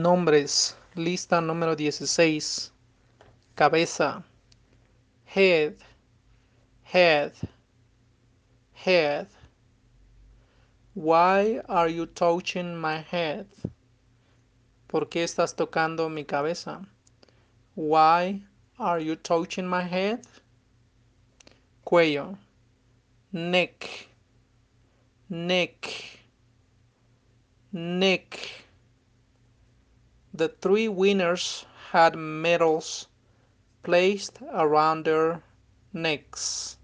Nombres. Lista número 16. Cabeza. Head. Head. Head. Why are you touching my head? ¿Por qué estás tocando mi cabeza? Why are you touching my head? Cuello. Neck. Neck. Neck. The three winners had medals placed around their necks.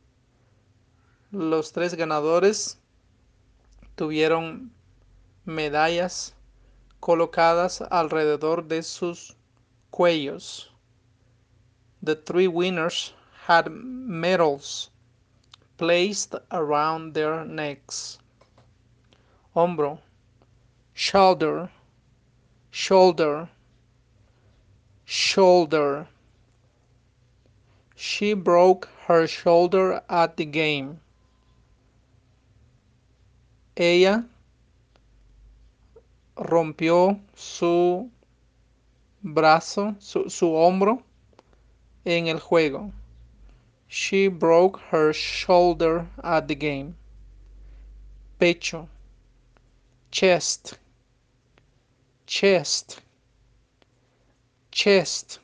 Los tres ganadores tuvieron medallas colocadas alrededor de sus cuellos. The three winners had medals placed around their necks. Hombro, shoulder, shoulder, shoulder. She broke her shoulder at the game. Ella rompió su brazo, su, su hombro en el juego. She broke her shoulder at the game. Pecho, chest, chest, chest.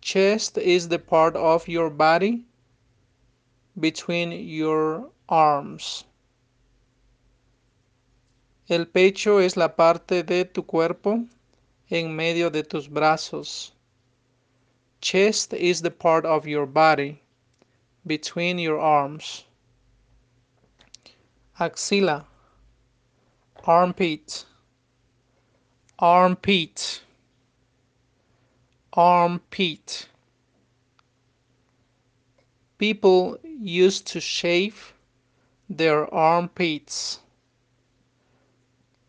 Chest is the part of your body between your arms. El pecho es la parte de tu cuerpo en medio de tus brazos. Chest is the part of your body between your arms. Axila, armpit, armpit, armpit. People used to shave their armpits.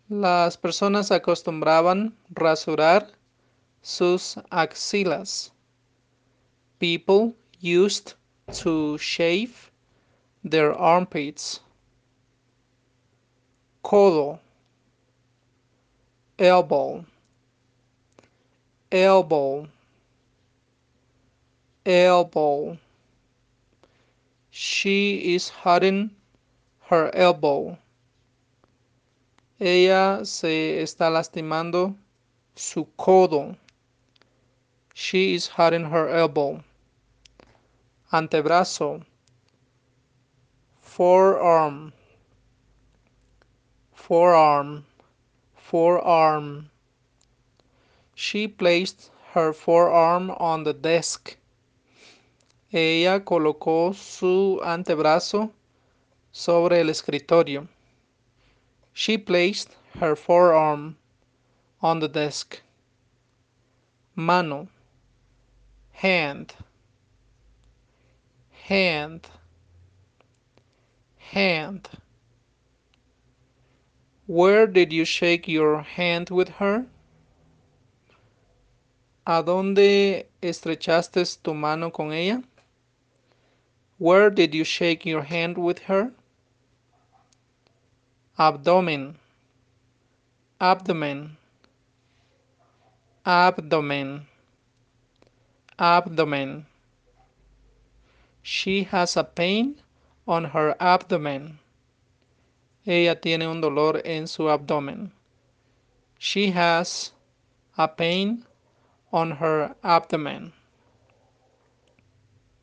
Las personas acostumbraban rasurar sus axilas. People used to shave their armpits. Codo, elbow, elbow, elbow. She is hurting her elbow. Ella se está lastimando su codo. She is hurting her elbow. Antebrazo. Forearm. Forearm. Forearm. She placed her forearm on the desk. Ella colocó su antebrazo sobre el escritorio. She placed her forearm on the desk. Mano, hand, hand, hand. Where did you shake your hand with her? ¿A dónde estrechaste tu mano con ella? Where did you shake your hand with her? abdomen, abdomen, abdomen, abdomen. She has a pain on her abdomen. Ella tiene un dolor en su abdomen. She has a pain on her abdomen.